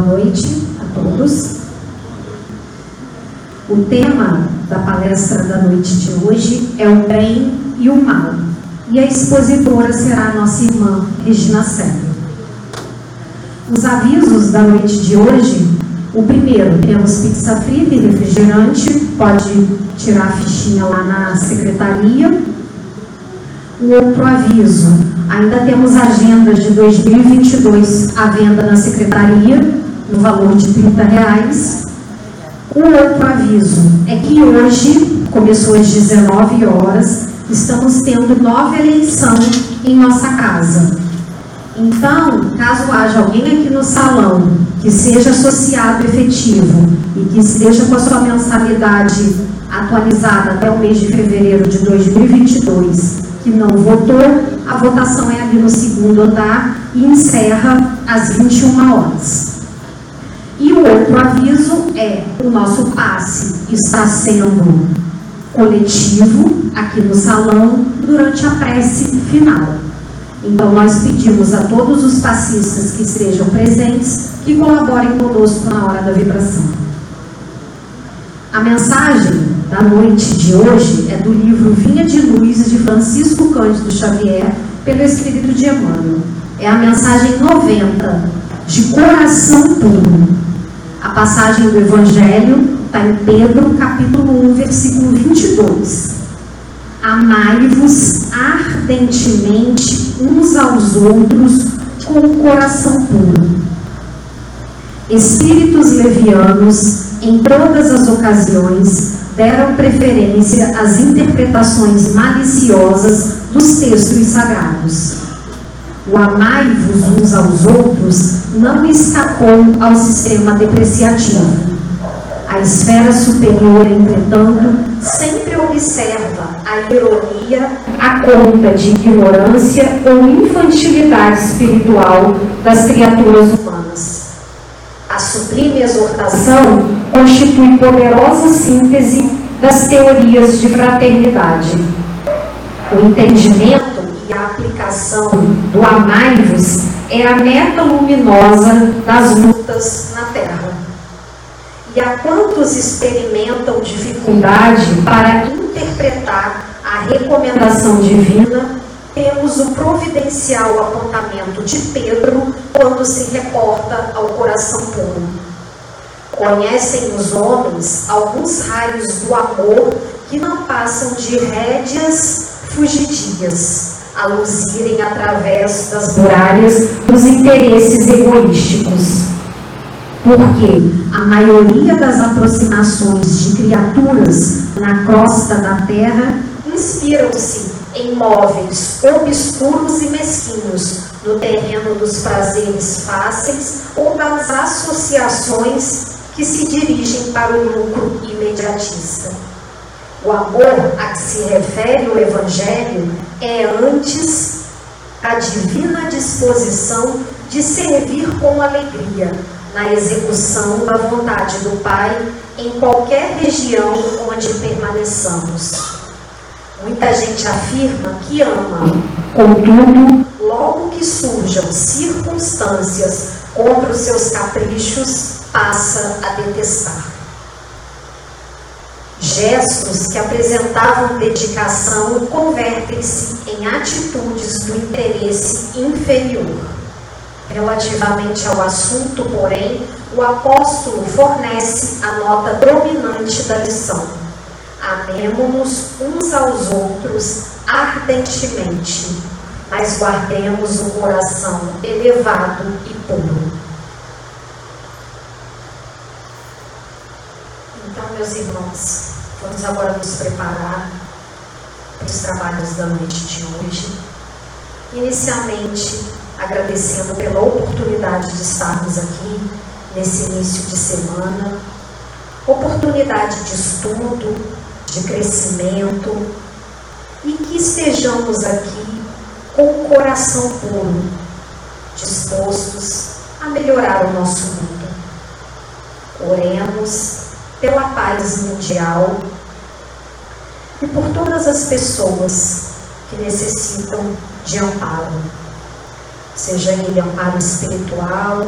Boa noite a todos. O tema da palestra da noite de hoje é o bem e o mal. E a expositora será a nossa irmã Regina Sérgio. Os avisos da noite de hoje, o primeiro, temos pizza frita e refrigerante, pode tirar a fichinha lá na secretaria. O outro aviso, ainda temos agendas de 2022 à venda na secretaria, no valor de 30 reais. O outro aviso é que hoje, começou às 19 horas, estamos tendo nova eleição em nossa casa. Então, caso haja alguém aqui no salão que seja associado efetivo e que esteja com a sua mensalidade atualizada até o mês de fevereiro de 2022, que não votou, a votação é ali no segundo andar e encerra às 21 horas. E o outro aviso é: o nosso passe está sendo coletivo aqui no salão durante a prece final. Então, nós pedimos a todos os passistas que estejam presentes que colaborem conosco na hora da vibração. A mensagem da noite de hoje é do livro Vinha de Luz de Francisco Cândido Xavier, pelo Espírito de Emmanuel. É a mensagem 90, de coração puro. A passagem do Evangelho está em Pedro, capítulo 1, versículo 22. Amai-vos ardentemente uns aos outros com o coração puro. Espíritos levianos, em todas as ocasiões, deram preferência às interpretações maliciosas dos textos sagrados. O amai-vos uns aos outros não escapou ao sistema depreciativo. A esfera superior, entretanto, sempre observa a ironia a conta de ignorância ou infantilidade espiritual das criaturas humanas. A sublime exortação constitui poderosa síntese das teorias de fraternidade. O entendimento e a aplicação do amai-vos é a meta luminosa das lutas na Terra. E a quantos experimentam dificuldade para interpretar a recomendação divina, temos o providencial apontamento de Pedro quando se reporta ao coração puro. Conhecem os homens alguns raios do amor que não passam de rédeas fugidias, a luzirem através das muralhas dos interesses egoísticos. Porque a maioria das aproximações de criaturas na crosta da terra inspiram-se em móveis obscuros e mesquinhos no terreno dos prazeres fáceis ou das associações que se dirigem para o lucro imediatista. O amor a que se refere o Evangelho é antes a divina disposição de servir com alegria na execução da vontade do Pai em qualquer região onde permaneçamos. Muita gente afirma que ama, contudo, logo que surjam circunstâncias contra os seus caprichos, passa a detestar. Gestos que apresentavam dedicação convertem-se em atitudes do interesse inferior. Relativamente ao assunto, porém, o apóstolo fornece a nota dominante da lição Amemo-nos uns aos outros ardentemente, mas guardemos um coração elevado e puro. Então, meus irmãos, vamos agora nos preparar para os trabalhos da noite de hoje. Inicialmente, agradecendo pela oportunidade de estarmos aqui nesse início de semana, oportunidade de estudo, de crescimento e que estejamos aqui com o coração puro, dispostos a melhorar o nosso mundo. Oremos pela paz mundial e por todas as pessoas que necessitam de amparo, seja ele amparo espiritual,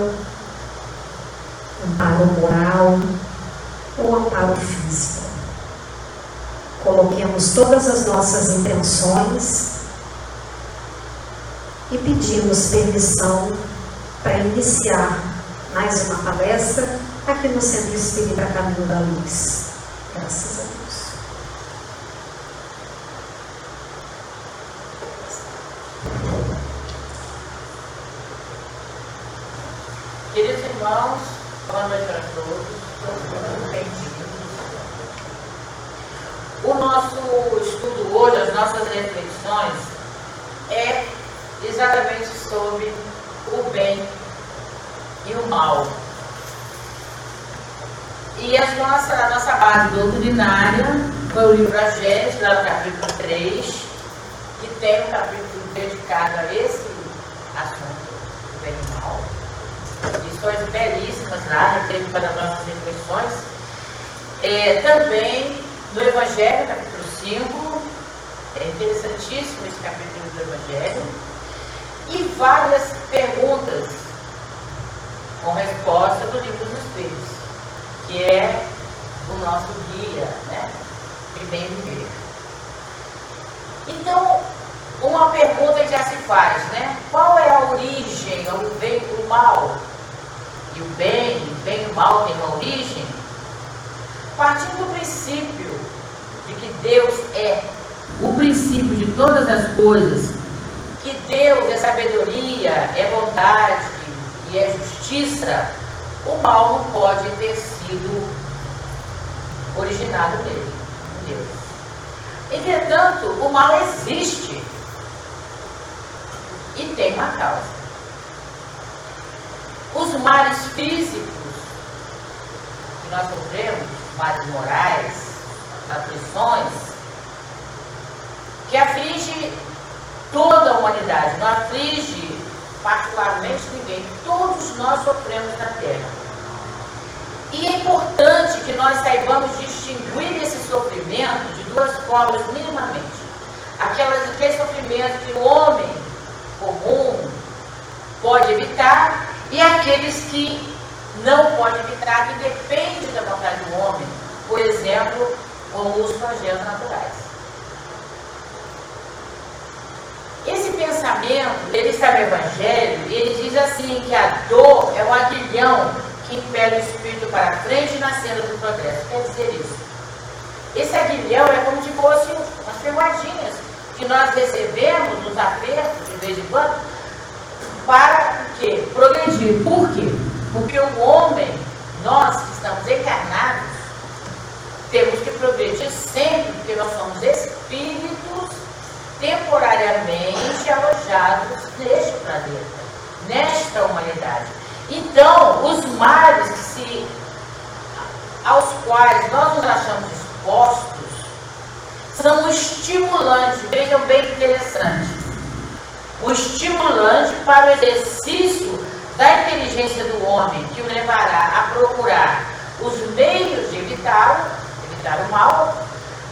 amparo moral ou amparo físico. Coloquemos todas as nossas intenções e pedimos permissão para iniciar mais uma palestra aqui no Centro Espírita Caminho da Luz. Graças a Deus. Noite para todos, bem-vindos. O nosso estudo hoje, as nossas reflexões, é exatamente sobre o bem e o mal. E a nossa, a nossa base doutrinária foi o livro Agênesis, lá no capítulo 3, que tem um capítulo dedicado a esse assunto, o bem e o mal. Lições belíssimas lá, teve para as nossas reflexões. É, também no Evangelho, capítulo 5, é interessantíssimo esse capítulo do Evangelho, e várias perguntas com resposta do livro dos Espíritos, que é o nosso guia, né? De bem viver. Então, uma pergunta já se faz, né? Qual é a origem, o bem e o mal? O bem, o bem e o mal têm uma origem? Partindo do princípio de que Deus é o princípio de todas as coisas, que Deus é sabedoria, é bondade e é justiça, o mal não pode ter sido originado nele, em Deus. Entretanto, o mal existe e tem uma causa. Os males físicos que nós sofremos, males morais, aflições, que aflige toda a humanidade, não aflige particularmente ninguém. Todos nós sofremos na Terra. E é importante que nós saibamos distinguir esse sofrimento de duas formas minimamente. Aquelas, aquele sofrimento que o homem comum pode evitar e aqueles que não pode evitar, que depende da vontade do homem, por exemplo, como os flagelos naturais. Esse pensamento, ele está no Evangelho, e ele diz assim que a dor é um aguilhão que impele o espírito para frente na cena do progresso. Quer dizer isso? Esse aguilhão é como se fosse umas ferroadinhas que nós recebemos nos apertos de vez em quando para o quê? Progredir. Por quê? Porque o homem, nós que estamos encarnados, temos que progredir sempre, porque nós somos espíritos temporariamente alojados neste planeta, nesta humanidade. Então, os males que se, aos quais nós nos achamos expostos são estimulantes, vejam bem interessante, o estimulante para o exercício da inteligência do homem, que o levará a procurar os meios de evitar, evitar o mal,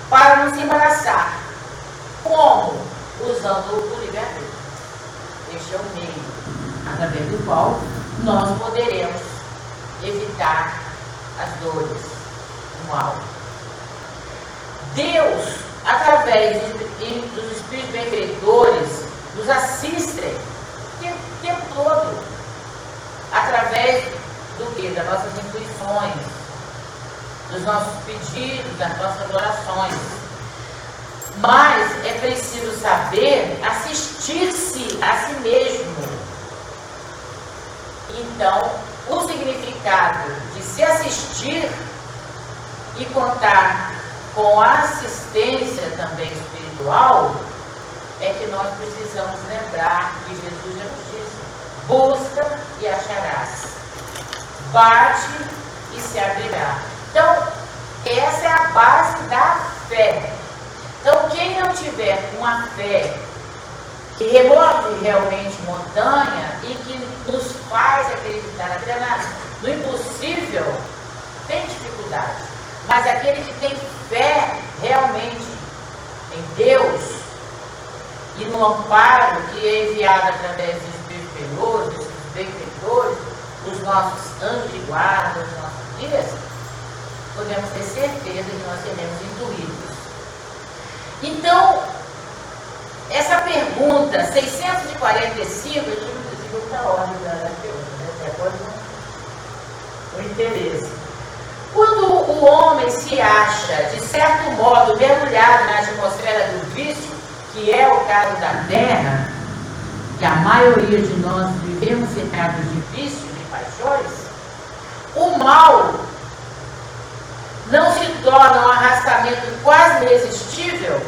para nos embaraçar. Como? Usando o livre-arbítrio. Este é o meio através do qual nós poderemos evitar as dores, o mal. Deus, através dos espíritos benfeitores, nos assistem o tempo, todo, através do que? Das nossas intuições, dos nossos pedidos, das nossas orações. Mas é preciso saber assistir-se a si mesmo. Então, o significado de se assistir e contar com a assistência também espiritual é que nós precisamos lembrar que Jesus já nos disse: busca e acharás, bate e se abrirá. Então, essa é a base da fé. Então, quem não tiver uma fé que remove realmente montanha e que nos faz acreditar até no impossível, tem dificuldade. Mas aquele que tem fé realmente em Deus e no amparo que é enviado através dos superiores, dos benfeitores, os os nossos anjos de guarda, os nossos guias, podemos ter certeza que nós seremos intuídos. Então, essa pergunta 645, eu tive muita ordem da pergunta, né? de acordo com o interesse. Quando o homem se acha, de certo modo, mergulhado na atmosfera do vício, que é o caso da Terra, que a maioria de nós vivemos cercados de vícios e paixões, o mal não se torna um arrastamento quase irresistível?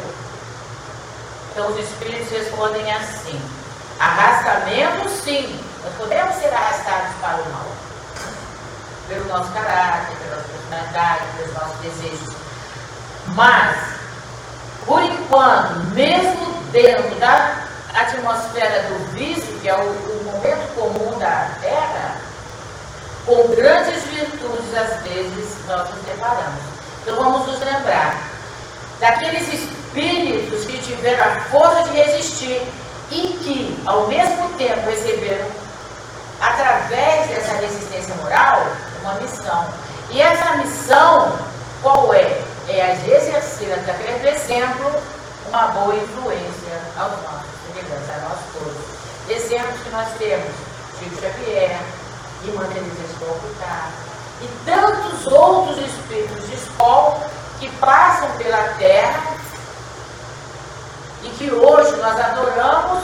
Então os espíritos respondem assim: arrastamento sim, nós podemos ser arrastados para o mal, pelo nosso caráter, pela nossa personalidade, pelos nossos desejos. Mas, por enquanto, mesmo dentro da atmosfera do vício, que é o, o momento comum da Terra, com grandes virtudes, às vezes, nós nos separamos. Então vamos nos lembrar daqueles espíritos que tiveram a força de resistir e que, ao mesmo tempo, receberam, através dessa resistência moral, uma missão. E essa missão, qual é? É a de exercer, através do exemplo, uma boa influência aos nossos semelhantes, a nós todos. Exemplos que nós temos, Chico Xavier, e Mandelisa Escolar, e tantos outros espíritos de escola que passam pela terra e que hoje nós adoramos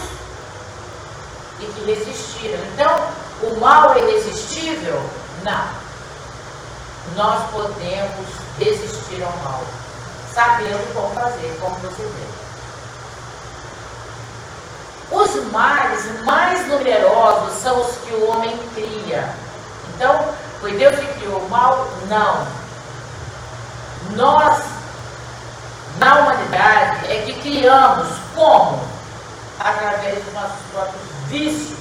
e que resistiram. Então, o mal é irresistível? Não. Nós podemos resistir ao mal, sabendo como fazer, como proceder. Os males mais numerosos são os que o homem cria. Então, foi Deus que criou o mal? Não. Nós, na humanidade, é que criamos como? Através dos nossos próprios vícios.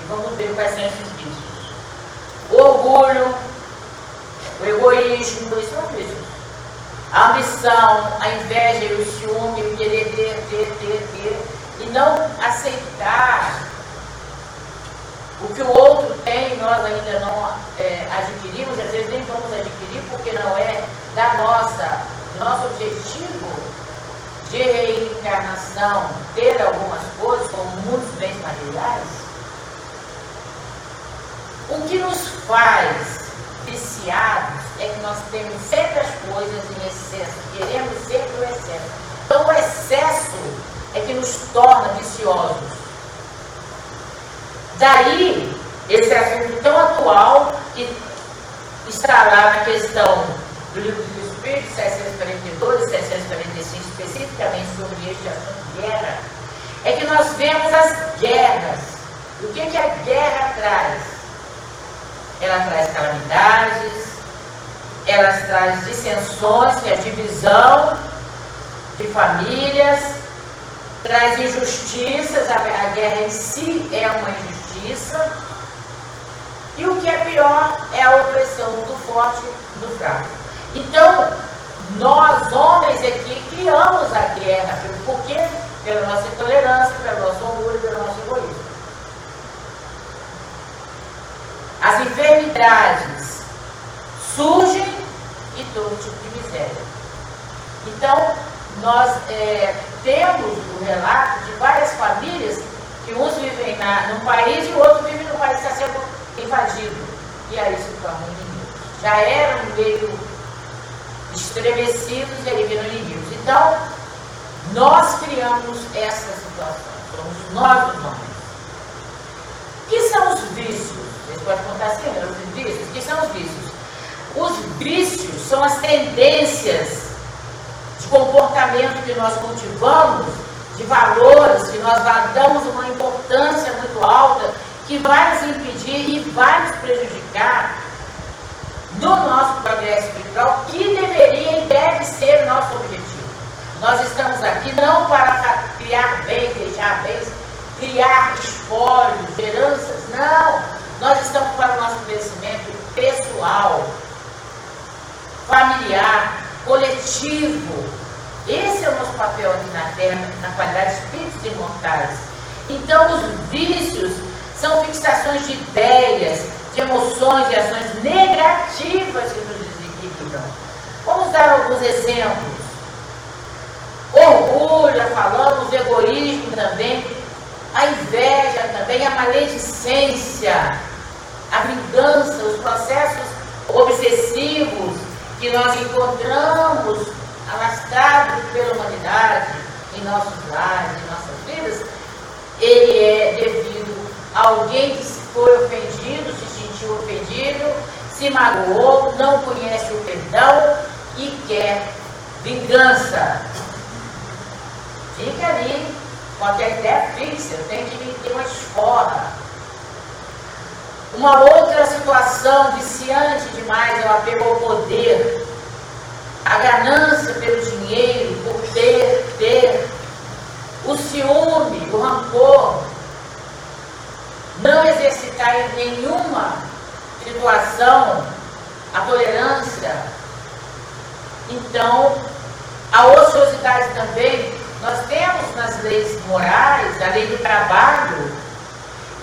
E vamos ver quais são esses vícios. O orgulho, o egoísmo, isso são vícios. A ambição, a inveja o ciúme, o querer ter, ter, ter, ter e não aceitar o que o outro tem, nós ainda não é, adquirimos, às vezes nem vamos adquirir porque não é da nossa, nosso objetivo de reencarnação ter algumas coisas, como muitos bens materiais. O que nos faz viciados é que nós temos sempre as coisas em excesso, queremos sempre o excesso. Então o excesso é que nos torna viciosos. Daí, esse assunto tão atual que está lá na questão do livro dos Espíritos, 742 e 745, especificamente sobre este assunto guerra, é que nós vemos as guerras. O que, que a guerra traz? Ela traz calamidades, ela traz dissensões, que é a divisão de famílias, traz injustiças, a, guerra em si é uma injustiça. E o que é pior é a opressão do forte do fraco. Então, nós homens aqui criamos a guerra, por quê? Pela nossa intolerância, pelo nosso orgulho, pelo nosso egoísmo. As enfermidades surgem e todo tipo de miséria. Então, nós é, temos o relato de várias famílias que uns vivem na, num país e o outro vive no país que está sendo invadido. E aí se tornam inimigos. Já eram meio estremecidos e aí viram inimigos. Então, nós criamos essa situação. Somos nós os homens. Que são os vícios? Podem contar assim, os vícios? O que são os vícios? Os vícios são as tendências comportamento que nós cultivamos, de valores que nós damos uma importância muito alta, que vai nos impedir e vai nos prejudicar no nosso progresso espiritual, que deveria e deve ser o nosso objetivo. Nós estamos aqui não para criar bens, deixar bens, criar espólios, heranças, não. Nós estamos para o nosso crescimento pessoal, familiar, coletivo, esse é o nosso papel aqui na Terra, na qualidade de espíritos imortais. Então, os vícios são fixações de ideias, de emoções e ações negativas que nos desequilibram. Vamos dar alguns exemplos. Orgulho, falamos, egoísmo também, a inveja também, a maledicência, a vingança, os processos obsessivos que nós encontramos alastrados pela humanidade em nossos lares, em nossas vidas, ele é devido a alguém que foi ofendido, se sentiu ofendido, se magoou, não conhece o perdão e quer vingança. Fica ali com a ideia fixa, tenho que ter uma escola. Uma outra situação viciante demais é o apego ao poder, a ganância pelo dinheiro, por ter, ter, o ciúme, o rancor, não exercitar em nenhuma situação a tolerância. Então, a ociosidade também, nós temos nas leis morais, a lei do trabalho,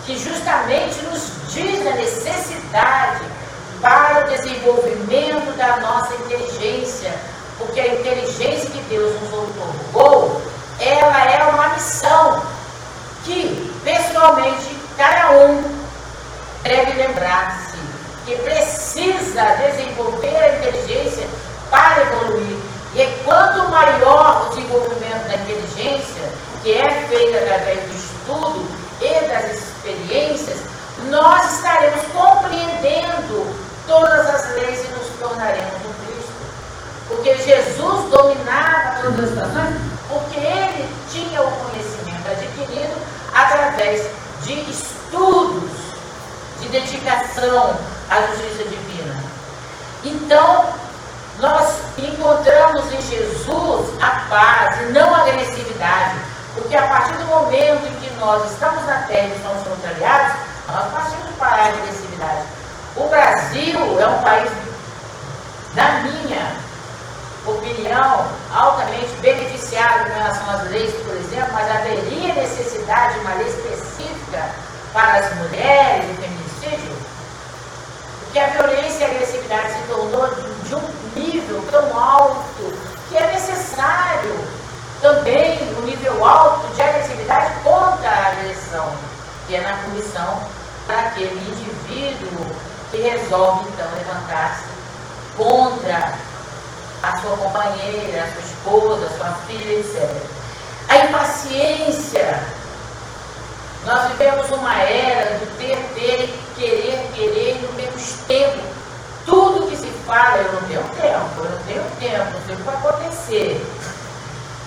que justamente nos diz a necessidade para o desenvolvimento da nossa inteligência, porque a inteligência que Deus nos otorgou, ela é uma missão que, pessoalmente, cada um deve lembrar-se que precisa desenvolver a inteligência para evoluir. E é quanto maior o desenvolvimento da inteligência, que é feito através do estudo nós estaremos compreendendo todas as leis e nos tornaremos um Cristo. Porque Jesus dominava todas as situações, porque ele tinha o conhecimento adquirido através de estudos, de dedicação à justiça divina. Então, nós encontramos em Jesus a paz e não a agressividade, porque a partir do momento em que nós estamos na terra e somos contrariados, nós partimos para a agressividade. O Brasil é um país, na minha opinião, altamente beneficiado em relação às leis, por exemplo, mas haveria necessidade de uma lei específica para as mulheres e feminicídio, porque a violência e a agressividade se tornou de um nível tão alto que é necessário também um nível alto de agressividade contra a agressão, que é na para aquele indivíduo que resolve então levantar-se contra a sua companheira, a sua esposa, a sua filha, etc. A impaciência. Nós vivemos uma era do ter, ter, querer, querer, não temos tempo. Tudo que se fala, eu não tenho tempo, eu não tenho tempo, não o vai acontecer.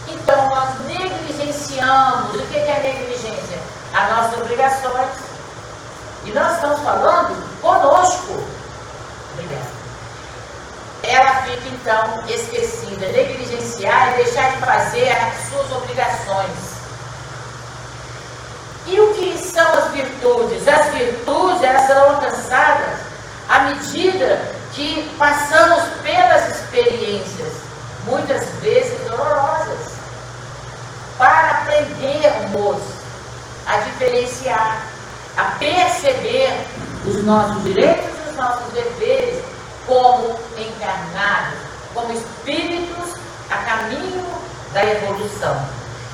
Então, nós negligenciamos. O que é negligência? As nossas obrigações. E nós estamos falando conosco. Obrigada ela fica então esquecida, negligenciar e deixar de fazer as suas obrigações. E o que são as virtudes? As virtudes elas serão alcançadas à medida que passamos pelas experiências, muitas vezes dolorosas, para aprendermos a diferenciar, a perceber os nossos direitos e os nossos deveres como encarnados, como espíritos a caminho da evolução.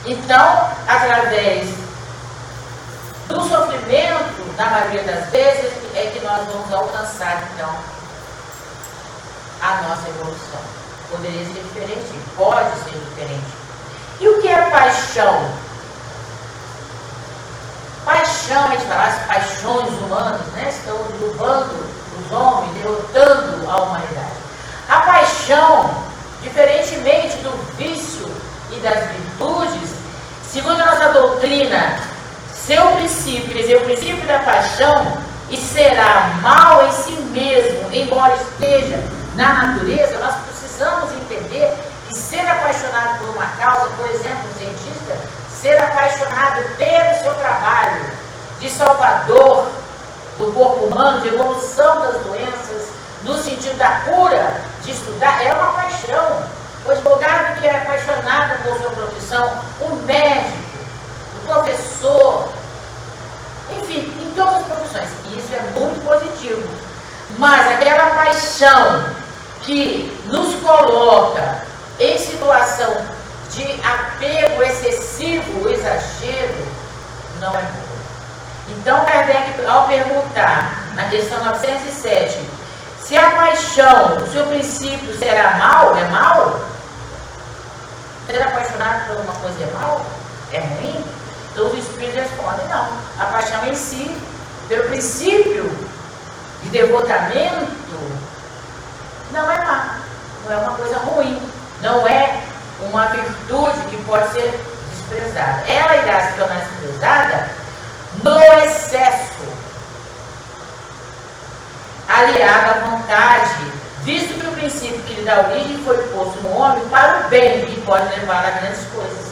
Então, através do sofrimento, na maioria das vezes, é que nós vamos alcançar, então, a nossa evolução. Poderia ser diferente, pode ser diferente. E o que é paixão? Paixão, as paixões humanas, né? Estão derrubando os homens, derrotando a humanidade. A paixão, diferentemente do vício e das virtudes, segundo a nossa doutrina, seu princípio, quer dizer, o princípio da paixão, e será mal em si mesmo, embora esteja na natureza, nós precisamos entender que ser apaixonado por uma causa, por exemplo, um cientista, ser apaixonado pelo seu trabalho de salvador do corpo humano, de evolução das doenças, no sentido da cura, de estudar, é uma paixão. O advogado que é apaixonado por sua profissão, o médico, o professor, enfim, todas as profissões. E isso é muito positivo. Mas aquela paixão que nos coloca em situação de apego excessivo, exagero, não é boa. Então, Kardec, ao perguntar, na questão 907, se a paixão, o seu princípio será mal, é mal? Ser apaixonado por alguma coisa é mal? É ruim? Então os espíritos respondem, não. A paixão em si, pelo princípio de devotamento, não é má. Não é uma coisa ruim. Não é uma virtude que pode ser desprezada. Ela irá se tornar desprezada no excesso, aliada à vontade, visto que o princípio que lhe dá origem foi posto no homem para o bem e pode levar a grandes coisas.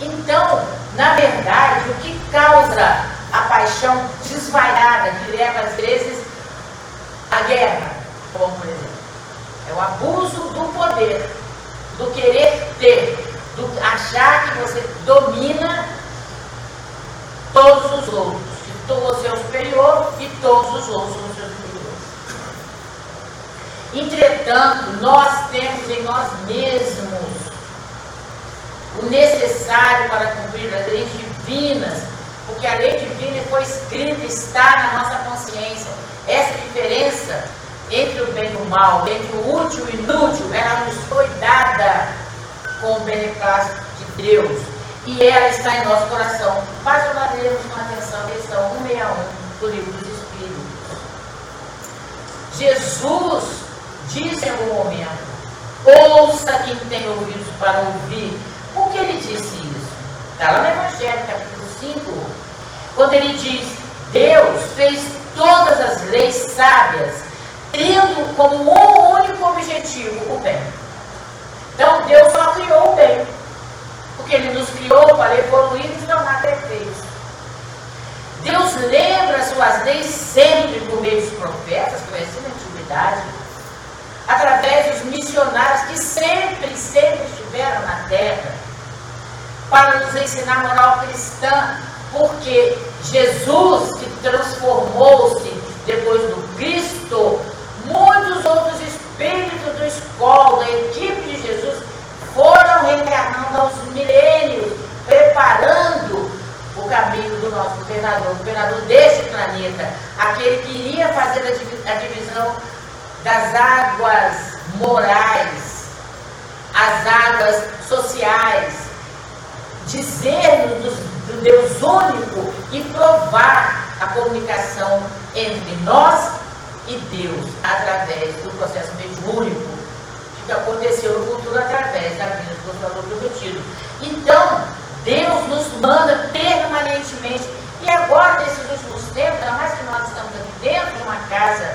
Então, na verdade, o que causa a paixão desvairada, que leva às vezes à guerra, como por exemplo, é o abuso do poder, do querer ter, do achar que você domina todos os outros, que você é o superior e todos os outros são seus superiores. Entretanto, nós temos em nós mesmos o necessário para cumprir as leis divinas, porque a lei divina foi escrita, está na nossa consciência. Essa diferença entre o bem e o mal, entre o útil e o inútil, ela nos foi dada com o beneplácito de Deus. E ela está em nosso coração. Basta nós lermos com atenção a questão 161 do livro dos Espíritos. Jesus disse em algum momento: Ouça quem tem ouvidos para ouvir. Por que ele disse isso? Está lá no Evangelho, capítulo 5, quando ele diz: Deus fez todas as leis sábias, tendo como um único objetivo o bem. Então Deus só criou o bem. Porque Ele nos criou para evoluir e tornar perfeitos. Deus lembra suas leis sempre por meio dos profetas, conhecidos na antiguidade, através dos missionários que sempre, sempre estiveram na terra, para nos ensinar a moral cristã, porque Jesus, que transformou-se depois do Cristo, muitos outros espíritos do escola, equipe de Jesus, foram aos milênios, preparando o caminho do nosso governador, o governador deste planeta, aquele que iria fazer a divisão das águas morais, as águas sociais, dizer-nos do Deus único e provar a comunicação entre nós e Deus através do processo mediúnico que aconteceu no futuro através da vida do Consolador prometido. Então, Deus nos manda permanentemente. E agora, nesses últimos tempos, ainda mais que nós estamos aqui dentro de uma casa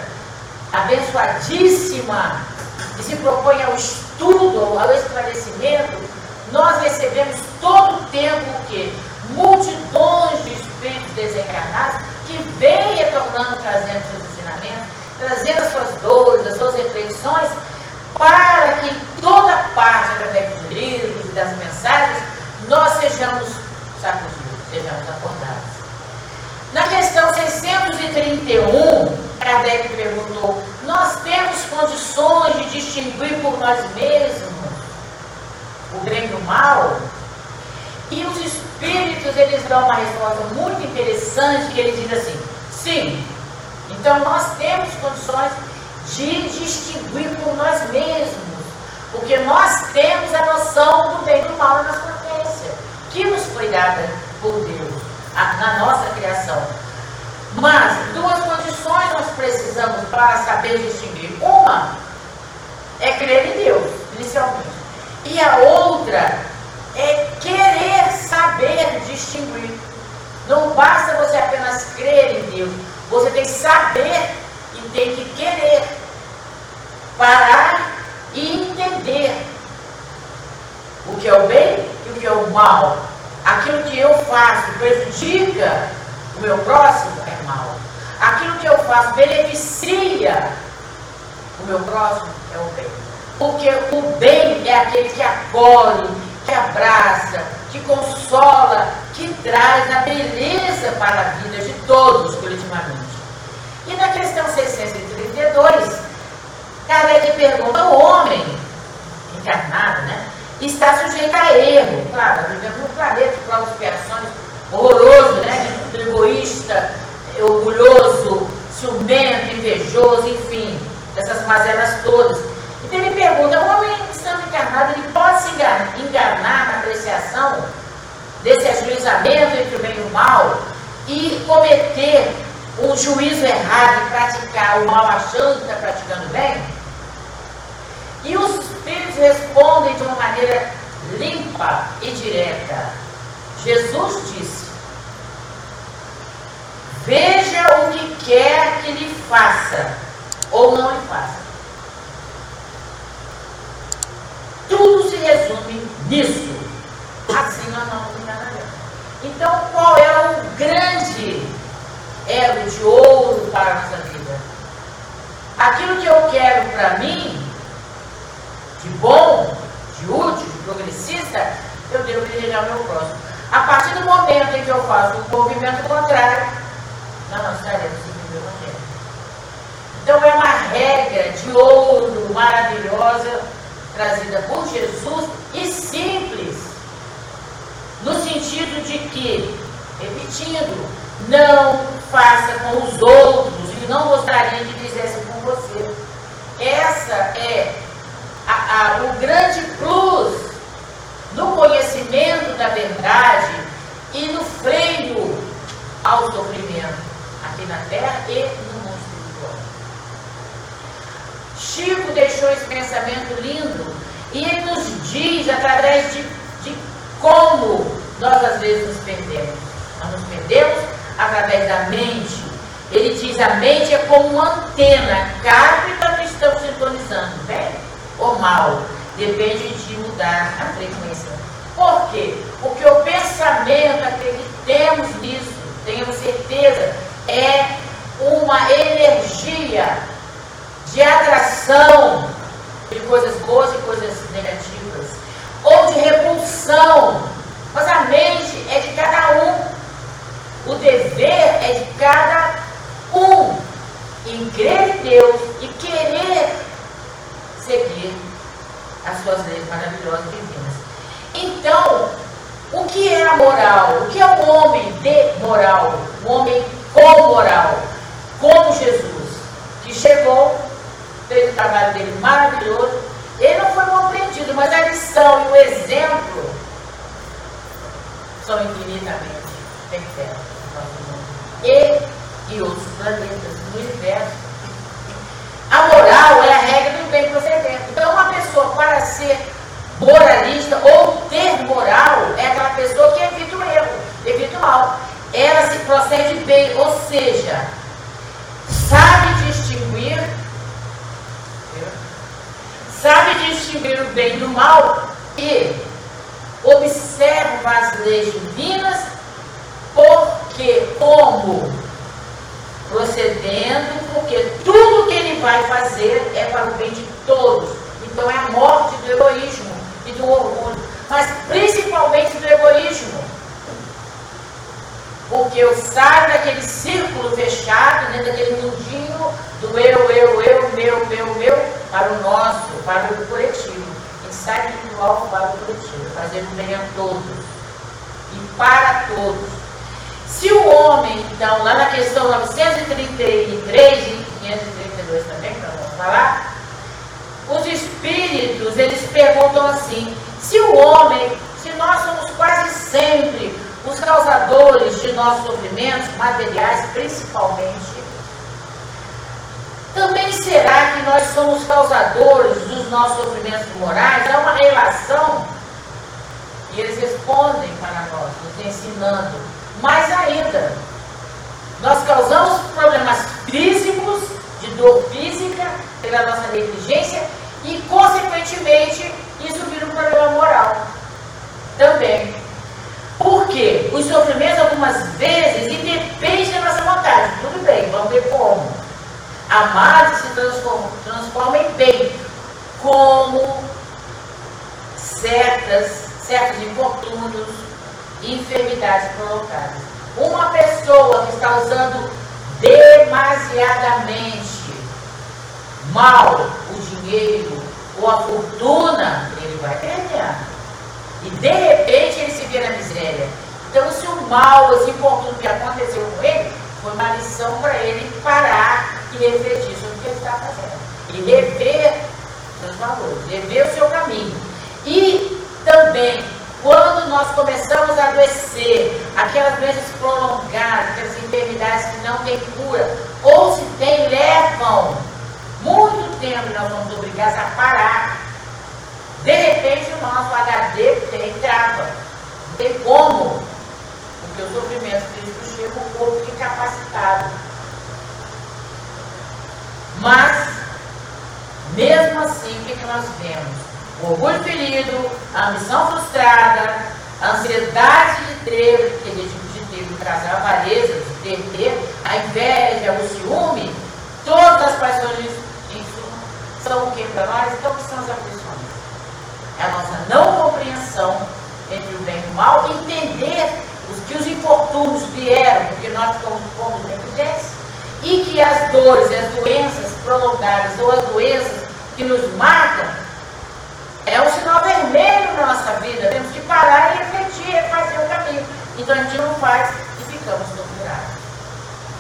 abençoadíssima, que se propõe ao estudo, ao esclarecimento, nós recebemos todo o tempo o quê? Multidões de espíritos desencarnados que vêm retornando, trazendo seus ensinamentos, trazendo as suas dores, as suas reflexões, para que toda parte, através dos livros e das mensagens, nós sejamos sacudidos, sejamos acordados. Na questão 631, Kardec perguntou: nós temos condições de distinguir por nós mesmos o bem do mal? E os espíritos, eles dão uma resposta muito interessante, que eles dizem assim, sim, então nós temos condições de distinguir por nós mesmos, porque nós temos a noção do bem e do mal na nossa consciência, que nos foi dada por Deus, a, na nossa criação. Mas duas condições nós precisamos para saber distinguir. Uma é crer em Deus, inicialmente. E a outra é querer saber distinguir. Não basta você apenas crer em Deus, você tem que saber tem que querer parar e entender o que é o bem e o que é o mal. Aquilo que eu faço prejudica o meu próximo é mal. Aquilo que eu faço beneficia o meu próximo é o bem. Porque o bem é aquele que acolhe, que abraça, que consola, que traz a beleza para a vida de todos coletivamente. E na questão 632, Kardec pergunta: o homem encarnado, né? Está sujeito a erro. Claro, vivemos num planeta de provas expiações horroroso, né? Egoísta, orgulhoso, ciumento, invejoso, enfim, essas mazelas todas. Então ele pergunta: o homem estando encarnado, ele pode se enganar na apreciação desse ajuizamento entre o bem e o mal e cometer um juízo errado e praticar o mal achando que está praticando bem? E os espíritos respondem de uma maneira limpa e direta. Jesus disse: Veja o que quer que lhe faça, ou não lhe faça. Tudo se resume nisso. Assim nós não nos enganaremos. Então, qual é o grande elo de ouro para a nossa vida? Aquilo que eu quero para mim, de bom, de útil, de progressista, eu devo desejar ao meu próximo. A partir do momento em que eu faço o movimento contrário, nós estaremos seguindo o Evangelho. Então é uma regra de ouro maravilhosa trazida por Jesus e simples, no sentido de que, repetindo, não faça com os outros e não gostaria que fizesse com você. Essa é a, a, o grande plus no conhecimento da verdade e no freio ao sofrimento aqui na terra e no mundo espiritual. Chico deixou esse pensamento lindo e ele nos diz através de, de como nós às vezes nos perdemos. Através da mente. Ele diz a mente é como uma antena, capta quando estamos sintonizando, bem ou mal. Depende de mudar a frequência. Por quê? Porque o pensamento, acreditemos nisso, tenhamos certeza, é uma energia de atração de coisas boas e coisas negativas, ou de repulsão. Mas a mente é de cada um. O dever é de cada um em crer em Deus e querer seguir as suas leis maravilhosas divinas. Então, o que é a moral? O que é o homem de moral? O homem com moral? Como Jesus, que chegou, fez o trabalho dele maravilhoso. Ele não foi compreendido, mas a lição e o exemplo são infinitamente perfeitos. E, e outros planetas no universo. A moral é a regra do bem proceder. Então, uma pessoa, para ser moralista ou ter moral, é aquela pessoa que evita o erro, evita o mal. Ela se procede bem, ou seja, sabe distinguir, sabe distinguir o bem do mal e observa as leis divinas, porque como procedendo, porque tudo que ele vai fazer é para o bem de todos. Então é a morte do egoísmo e do orgulho, mas principalmente do egoísmo. Porque eu saio daquele círculo fechado, né, daquele mundinho do eu, eu, eu, meu, meu, meu, para o nosso, para o coletivo. Gente sai individual para o coletivo, fazendo bem a todos e para todos. Se o homem, então, lá na questão 933 e 532 também, para vamos falar, os espíritos, eles perguntam assim, se o homem, se nós somos quase sempre os causadores de nossos sofrimentos materiais, principalmente, também será que nós somos causadores dos nossos sofrimentos morais? Há uma relação? E eles respondem para nós, nos ensinando mais ainda, nós causamos problemas físicos, de dor física, pela nossa negligência, e, consequentemente, isso vira um problema moral também. Por quê? Os sofrimentos, algumas vezes, independem da nossa vontade. Tudo bem, vamos ver como. Amar se transforma, transforma em bem, como certas, certos infortúnios, enfermidades provocadas. Uma pessoa que está usando demasiadamente mal o dinheiro ou a fortuna, ele vai perder. E de repente ele se vê na miséria. Então, se o mal, esse infortúnio que aconteceu com ele, foi uma lição para ele parar e refletir sobre o que ele está fazendo. E rever seus valores, rever o seu caminho. E também, quando nós começamos a adoecer, aquelas doenças prolongadas, aquelas enfermidades que não têm cura, ou se tem, levam muito tempo nós vamos obrigados a parar. De repente o nosso HD tem trava. Não tem como. Porque o sofrimento físico chega, o corpo incapacitado. Mas, mesmo assim, o que, que nós vemos? O orgulho ferido, a ambição frustrada, a ansiedade de ter, que de, de ter, de trazer a avareza, de ter, ter, a inveja, o ciúme, todas as paixões são o que para nós? Então, o que são as aflições? É a nossa não compreensão entre o bem e o mal, entender os que os infortúnios vieram, porque nós ficamos fomos negligentes, e que as dores e as doenças prolongadas ou as doenças que nos marcam é um sinal vermelho na nossa vida. Temos que parar e refletir e fazer o caminho. Então a gente não faz e ficamos torturados.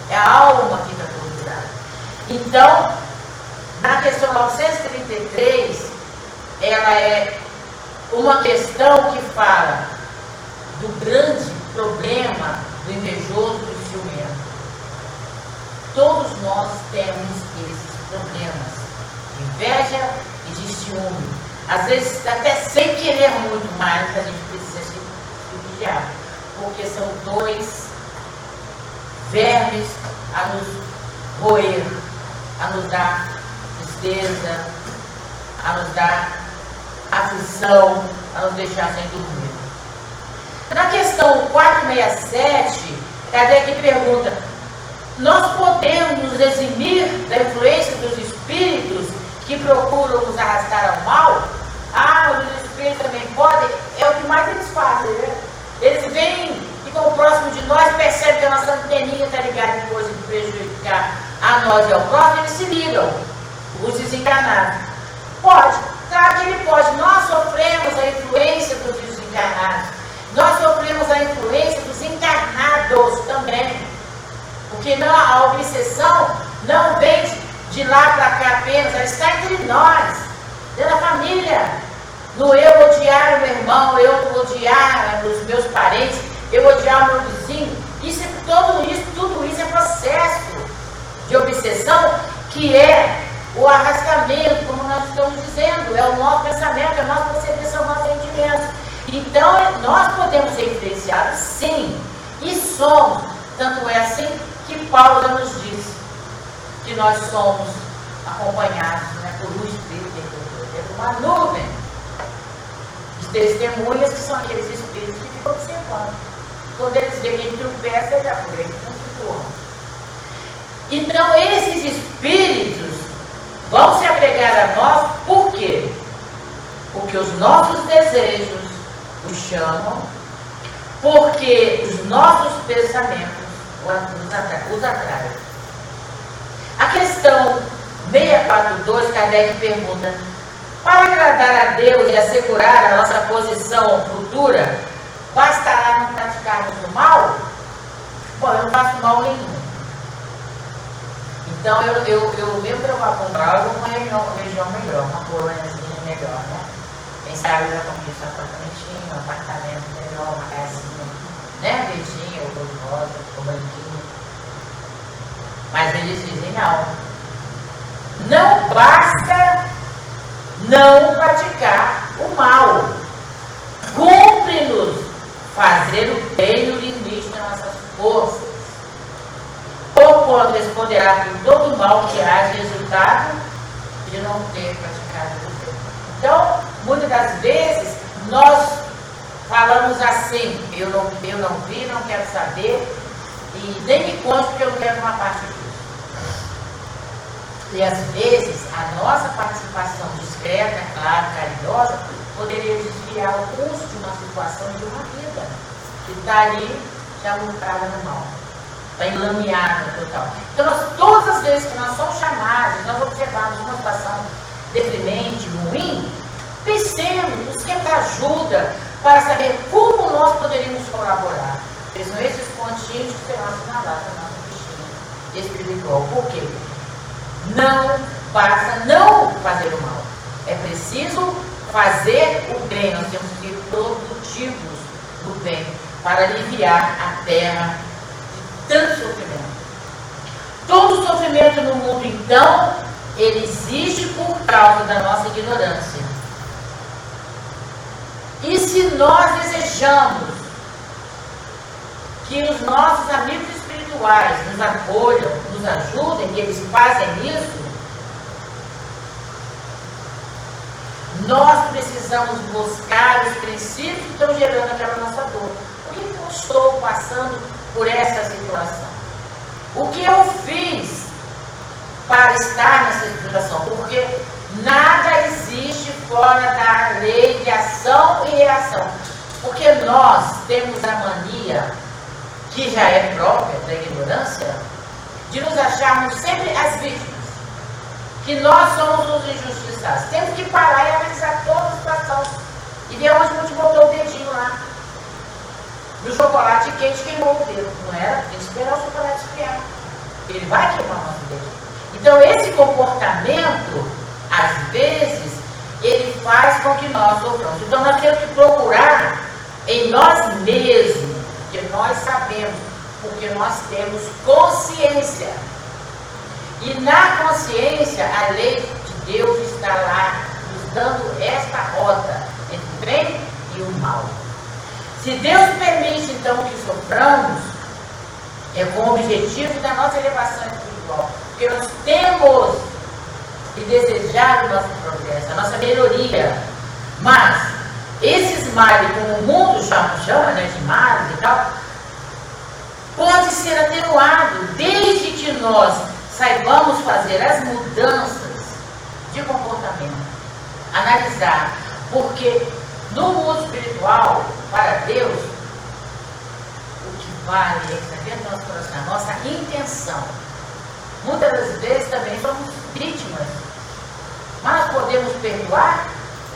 É a alma que está torturada. Então, na questão 933, ela é uma questão que fala do grande problema do invejoso e do ciumento. Todos nós temos esses problemas de inveja e de ciúme. Às vezes, até sem querer muito mais, a gente precisa se vigiar. Porque são dois vermes a nos roer, a nos dar tristeza, a nos dar aflição, a nos deixar sem dormir. Na questão 467, Kardec pergunta: nós podemos nos eximir da influência dos espíritos que procuram nos arrastar ao mal? Ah, os espíritos também podem? É o que mais eles fazem, né? Eles vêm, ficam próximo de nós, percebem que a nossa anteninha está ligada em coisa de prejudicar a nós e ao próximo, eles se ligam os desencarnados. Pode, claro que ele pode. Nós sofremos a influência dos desencarnados. Nós sofremos a influência dos encarnados também. Porque não, a obsessão não vem de lá para cá apenas, ela está entre nós, dentro da família. No eu odiar o meu irmão, eu odiar os meus parentes, eu odiar o meu vizinho. Isso, é todo isso, tudo isso é processo de obsessão que é o arrastamento, como nós estamos dizendo, é o nosso pensamento, é a nossa percepção, nossos sentimentos. Então, nós podemos ser influenciados, sim, e somos. Tanto é assim que Paulo nos diz que nós somos acompanhados né, por de uma nuvem de testemunhas que são aqueles Espíritos que ficam observando. Quando eles veem que tropeça, por eles não se Então, esses Espíritos vão se agregar a nós, por quê? Porque os nossos desejos os chamam, porque os nossos pensamentos os atraem. A questão 642, Kardec pergunta: para agradar a Deus e assegurar a nossa posição futura, bastará não praticarmos o mal? Bom, eu não faço mal nenhum. Então eu, eu, eu mesmo eu vá comprar uma região, região melhor, uma colôniazinha melhor, né? Quem sabe eu já conquista um apartamentinho, um apartamento melhor, uma casinha, né? Verdinha, ou rosa, ou branquinho. Mas eles dizem não. Não basta não praticar o mal. Cumpre-nos fazer o bem no limite das nossas forças ou quando responderá por todo mal que haja resultado de não ter praticado o bem. Então, muitas das vezes, nós falamos assim, eu não, eu não vi, não quero saber, e nem me conte porque eu não quero uma parte. E às vezes, a nossa participação discreta, clara, carinhosa, poderia desviar o curso de uma situação de uma vida. que está ali já lucrada no mal. Está enlameada total. Então, nós, todas as vezes que nós somos chamados, nós observamos uma situação deprimente, ruim, pensemos, busquemos ajuda para saber como nós poderíamos colaborar. Porque são esses pontinhos que serão assinalados na nossa piscina espiritual. Por quê? Não basta não fazer o mal. É preciso fazer o bem. Nós temos que ser produtivos do bem para aliviar a terra de tanto sofrimento. Todo sofrimento no mundo, então, ele existe por causa da nossa ignorância. E se nós desejamos que os nossos amigos espirituais nos acolham, nos ajudem, que eles fazem isso, nós precisamos buscar os princípios que estão gerando aquela nossa dor. Por que eu estou passando por essa situação? O que eu fiz para estar nessa situação? Porque nada existe fora da lei de ação e reação. Porque nós temos a mania, que já é própria da ignorância, de nos acharmos sempre as vítimas. Que nós somos os injustiçados. Temos que parar e analisar toda a situação. E ver onde a gente botou o dedinho lá. No chocolate quente queimou o dedo, não era? Tem que esperar o chocolate esfriar. Ele vai queimar o nosso dedo. Então, esse comportamento, às vezes, ele faz com que nós soframos. Então, nós temos que procurar em nós mesmos, nós sabemos, porque nós temos consciência. E na consciência, a lei de Deus está lá, nos dando esta rota entre o bem e o mal. Se Deus permite, então, que soframos, é com o objetivo da nossa elevação espiritual. Porque nós temos que desejar o nosso progresso, a nossa melhoria. Mas, esses males, como o mundo chama, chama né, de males e tal, pode ser atenuado desde que nós saibamos fazer as mudanças de comportamento, analisar, porque no mundo espiritual, para Deus, o que vale é que dentro do nosso coração, a nossa intenção. Muitas das vezes também somos vítimas, mas podemos perdoar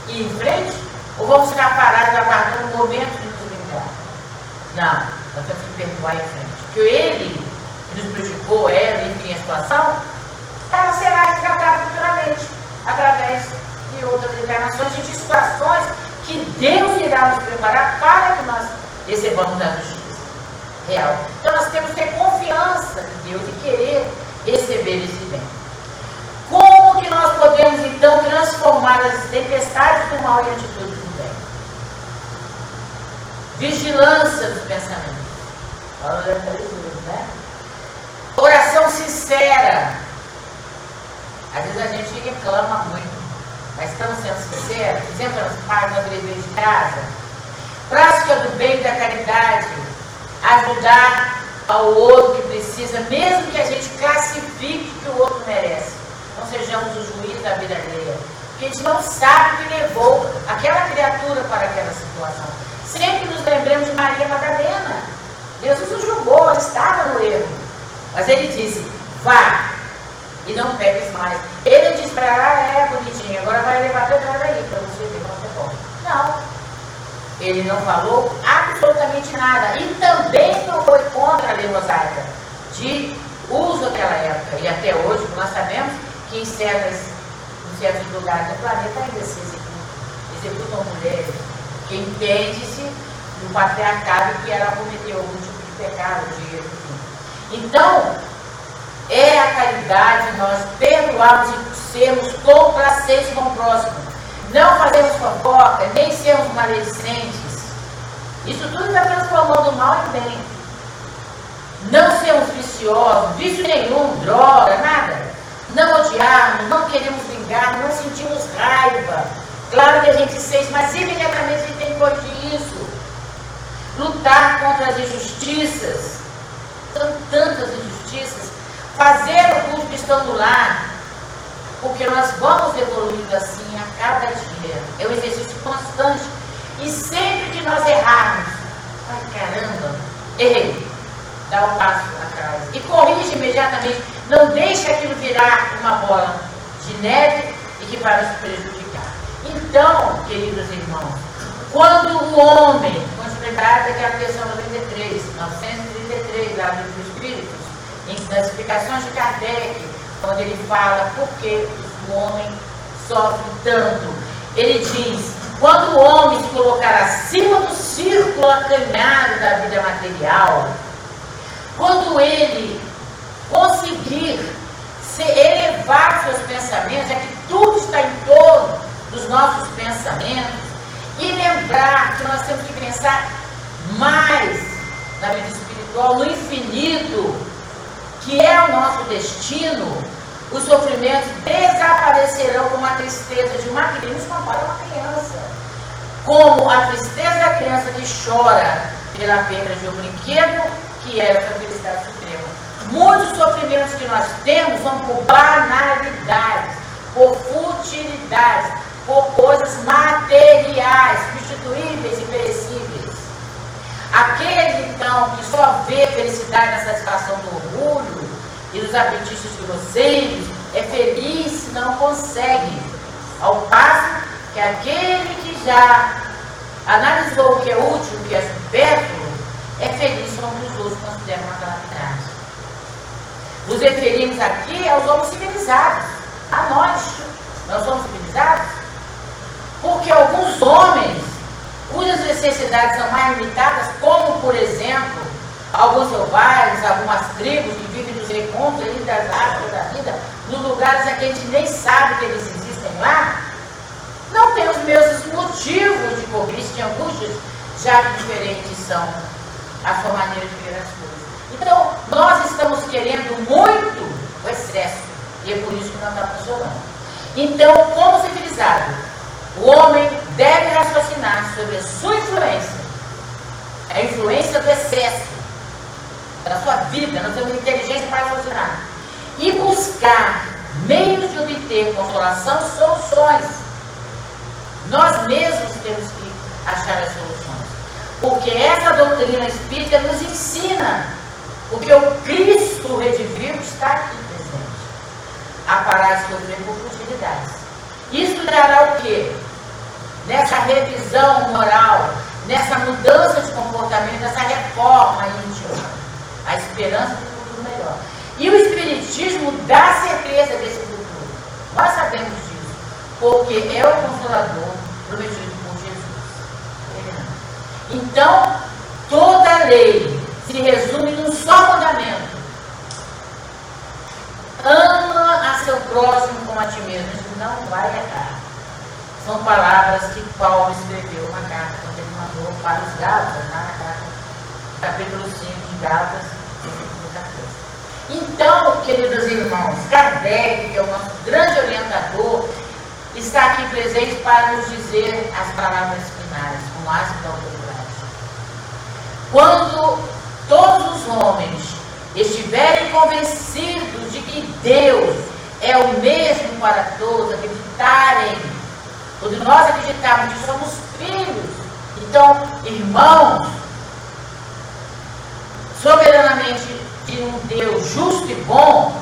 e ir em frente, ou vamos ficar parados aguardando o momento de nos vingar? Não, nós temos que perdoar em frente. Porque ele que nos prejudicou, ela, enfim, a situação, ela será resgatada futuramente, através de outras encarnações e de situações que Deus irá nos preparar para que nós recebamos a justiça real. Então nós temos que ter confiança em Deus e querer receber esse bem. Como que nós podemos então transformar as tempestades do mal em atitude do bem? Vigilância dos pensamentos. Né? Oração sincera. Às vezes a gente reclama muito. Mas estamos sendo sinceros, fizemos as partes da de casa. Prática do bem e da caridade. Ajudar ao outro que precisa, mesmo que a gente classifique que o outro merece. Não sejamos o juiz da vida alheia. Porque a gente não sabe o que levou aquela criatura para aquela situação. Sempre nos lembramos de Maria Madalena. Jesus o julgou, ela estava no erro. Mas ele disse, vá, e não pegues mais. Ele disse para ela, ah, é bonitinho, agora vai levar teu cara aí para você ver como você pode. Não. Ele não falou absolutamente nada. E também não foi contra a lei mosaica de uso daquela época. E até hoje, nós sabemos que em, certas, em certos lugares do planeta ainda se executam, executam mulheres. Que entende-se no patriarcado que ela cometeu algum tipo de pecado, de erro. Então, é a caridade nós perdoarmos e sermos complacentes com o próximo. Não fazemos fofoca, nem sermos maledicentes. Isso tudo está transformando o mal em bem. Não sermos viciosos, vício nenhum, droga, nada. Não odiarmos, não queremos vingar, não sentimos raiva. Claro que a gente sente, mas imediatamente a gente tem que corrigir isso. Lutar contra as injustiças. São tantas injustiças fazer o culto estando lá, porque nós vamos evoluindo assim a cada dia. É um exercício constante. E sempre que nós errarmos, ai caramba, errei. Dá um passo atrás. E corrige imediatamente. Não deixe aquilo virar uma bola de neve e que vai nos prejudicar. Então, queridos irmãos, quando o homem, vamos lembrar daquela questão 93, 933, lá dos Espíritos, nas explicações de Kardec, quando ele fala por que o homem sofre tanto. Ele diz, quando o homem se colocar acima do círculo acanhado da vida material, quando ele conseguir se elevar seus pensamentos, é que tudo está em torno dos nossos pensamentos, e lembrar que nós temos que pensar mais na vida espiritual, no infinito, que é o nosso destino, os sofrimentos desaparecerão como a tristeza de uma criança, compara uma criança. Como a tristeza da criança que chora pela perda de um brinquedo, que é essa felicidade suprema. Muitos sofrimentos que nós temos são por banalidades, por futilidades, por coisas materiais, substituíveis e perecíveis. Aquele, então, que só vê felicidade na satisfação do orgulho e dos apetites grosseiros, é feliz se não consegue. Ao passo que aquele que já analisou o que é útil, o que é supérfluo, é feliz quando os outros consideram uma calamidade. Nos referimos aqui aos homens civilizados, a nós. Nós somos civilizados? Porque alguns homens, cujas necessidades são mais limitadas, como por exemplo, alguns selvagens, algumas tribos que vivem nos recôncavos ali das árvores da vida, nos lugares em que a gente nem sabe que eles existem lá, não tem os mesmos motivos de cobiça e angústias, já que diferentes são a sua maneira de ver as coisas. Então, nós estamos querendo muito o excesso, e é por isso que não está funcionando. Então, como civilizado, o homem deve raciocinar sobre a sua influência, a influência do excesso, da sua vida, nós temos inteligência para raciocinar, e buscar meios de obter consolação, soluções. Nós mesmos temos que achar as soluções. Porque essa doutrina espírita nos ensina, porque o Cristo redivivo está aqui presente, a parar de sofrer por futilidades. Isso trará o quê? Nessa revisão moral, nessa mudança de comportamento, nessa reforma íntima, a esperança de um futuro melhor. E o Espiritismo dá certeza desse futuro. Nós sabemos disso, porque é o Consolador prometido por Jesus. Então, toda lei se resume num só mandamento. Ama a seu próximo como a ti mesmo. Isso não vai errar. São palavras que Paulo escreveu na carta, quando ele mandou para os Gálatas, na carta, capítulo 5 de Gálatas, versículo 14. Então, queridos irmãos, Kardec, que é o nosso grande orientador, está aqui presente para nos dizer as palavras finais, com ácido da autoridade. Quando todos os homens estiverem convencidos de que Deus é o mesmo para todos, acreditarem. Quando nós acreditamos que somos filhos, então, irmãos, soberanamente de um Deus justo e bom,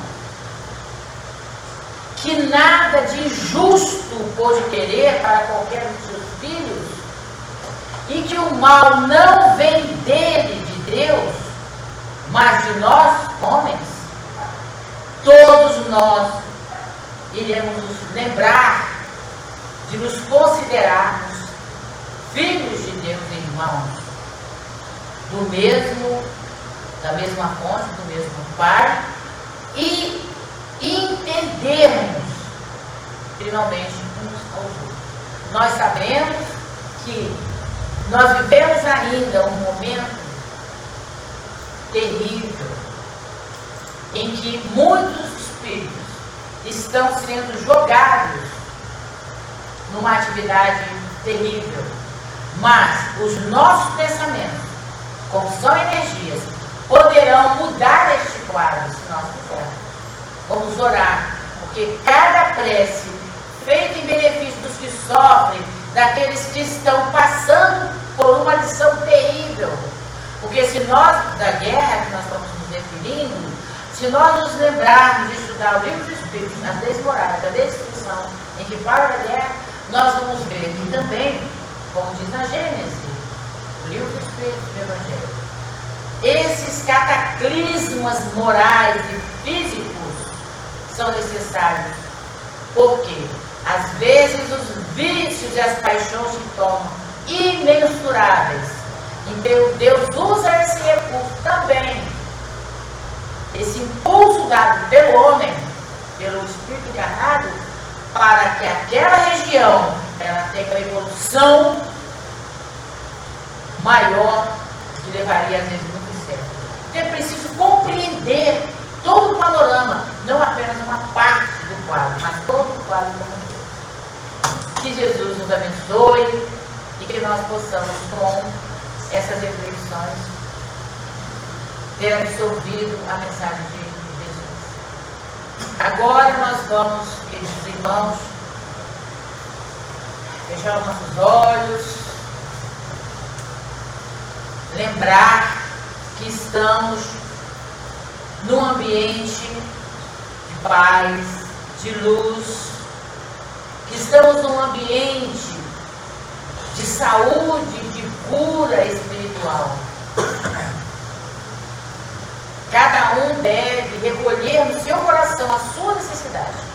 que nada de injusto pode querer para qualquer um dos seus filhos, e que o mal não vem dele, de Deus, mas de nós, homens, todos nós iremos nos lembrar de nos considerarmos filhos de Deus irmãos, do mesmo, da mesma fonte, do mesmo Pai, e entendermos, finalmente, uns aos outros. Nós sabemos que nós vivemos ainda um momento terrível em que muitos espíritos estão sendo jogados numa atividade terrível. Mas os nossos pensamentos, como são energias, poderão mudar este quadro se nós quisermos. Vamos orar, porque cada prece feita em benefício dos que sofrem, daqueles que estão passando por uma lição terrível, Porque se nós, da guerra que nós estamos nos referindo, se nós nos lembrarmos de estudar o livro dos Espíritos, as leis morais, a descrição em que fala da guerra, nós vamos ver que também, como diz na Gênesis, o livro dos Espíritos do Evangelho, esses cataclismas morais e físicos são necessários. Porque, às vezes, os vícios e as paixões se tornam imensuráveis. Então, Deus usa esse recurso também. Esse impulso dado pelo homem, pelo espírito encarnado, para que aquela região ela tenha uma evolução maior que levaria às vezes é preciso compreender todo o panorama, não apenas uma parte do quadro, mas todo o quadro como Que Jesus nos abençoe e que nós possamos, com essas reflexões, ter absorvido a mensagem de Jesus. Agora nós vamos, queridos irmãos, fechar os nossos olhos, lembrar que estamos num ambiente de paz, de luz, que estamos num ambiente de saúde, de cura espiritual. Cada um deve recolher no seu coração a sua necessidade.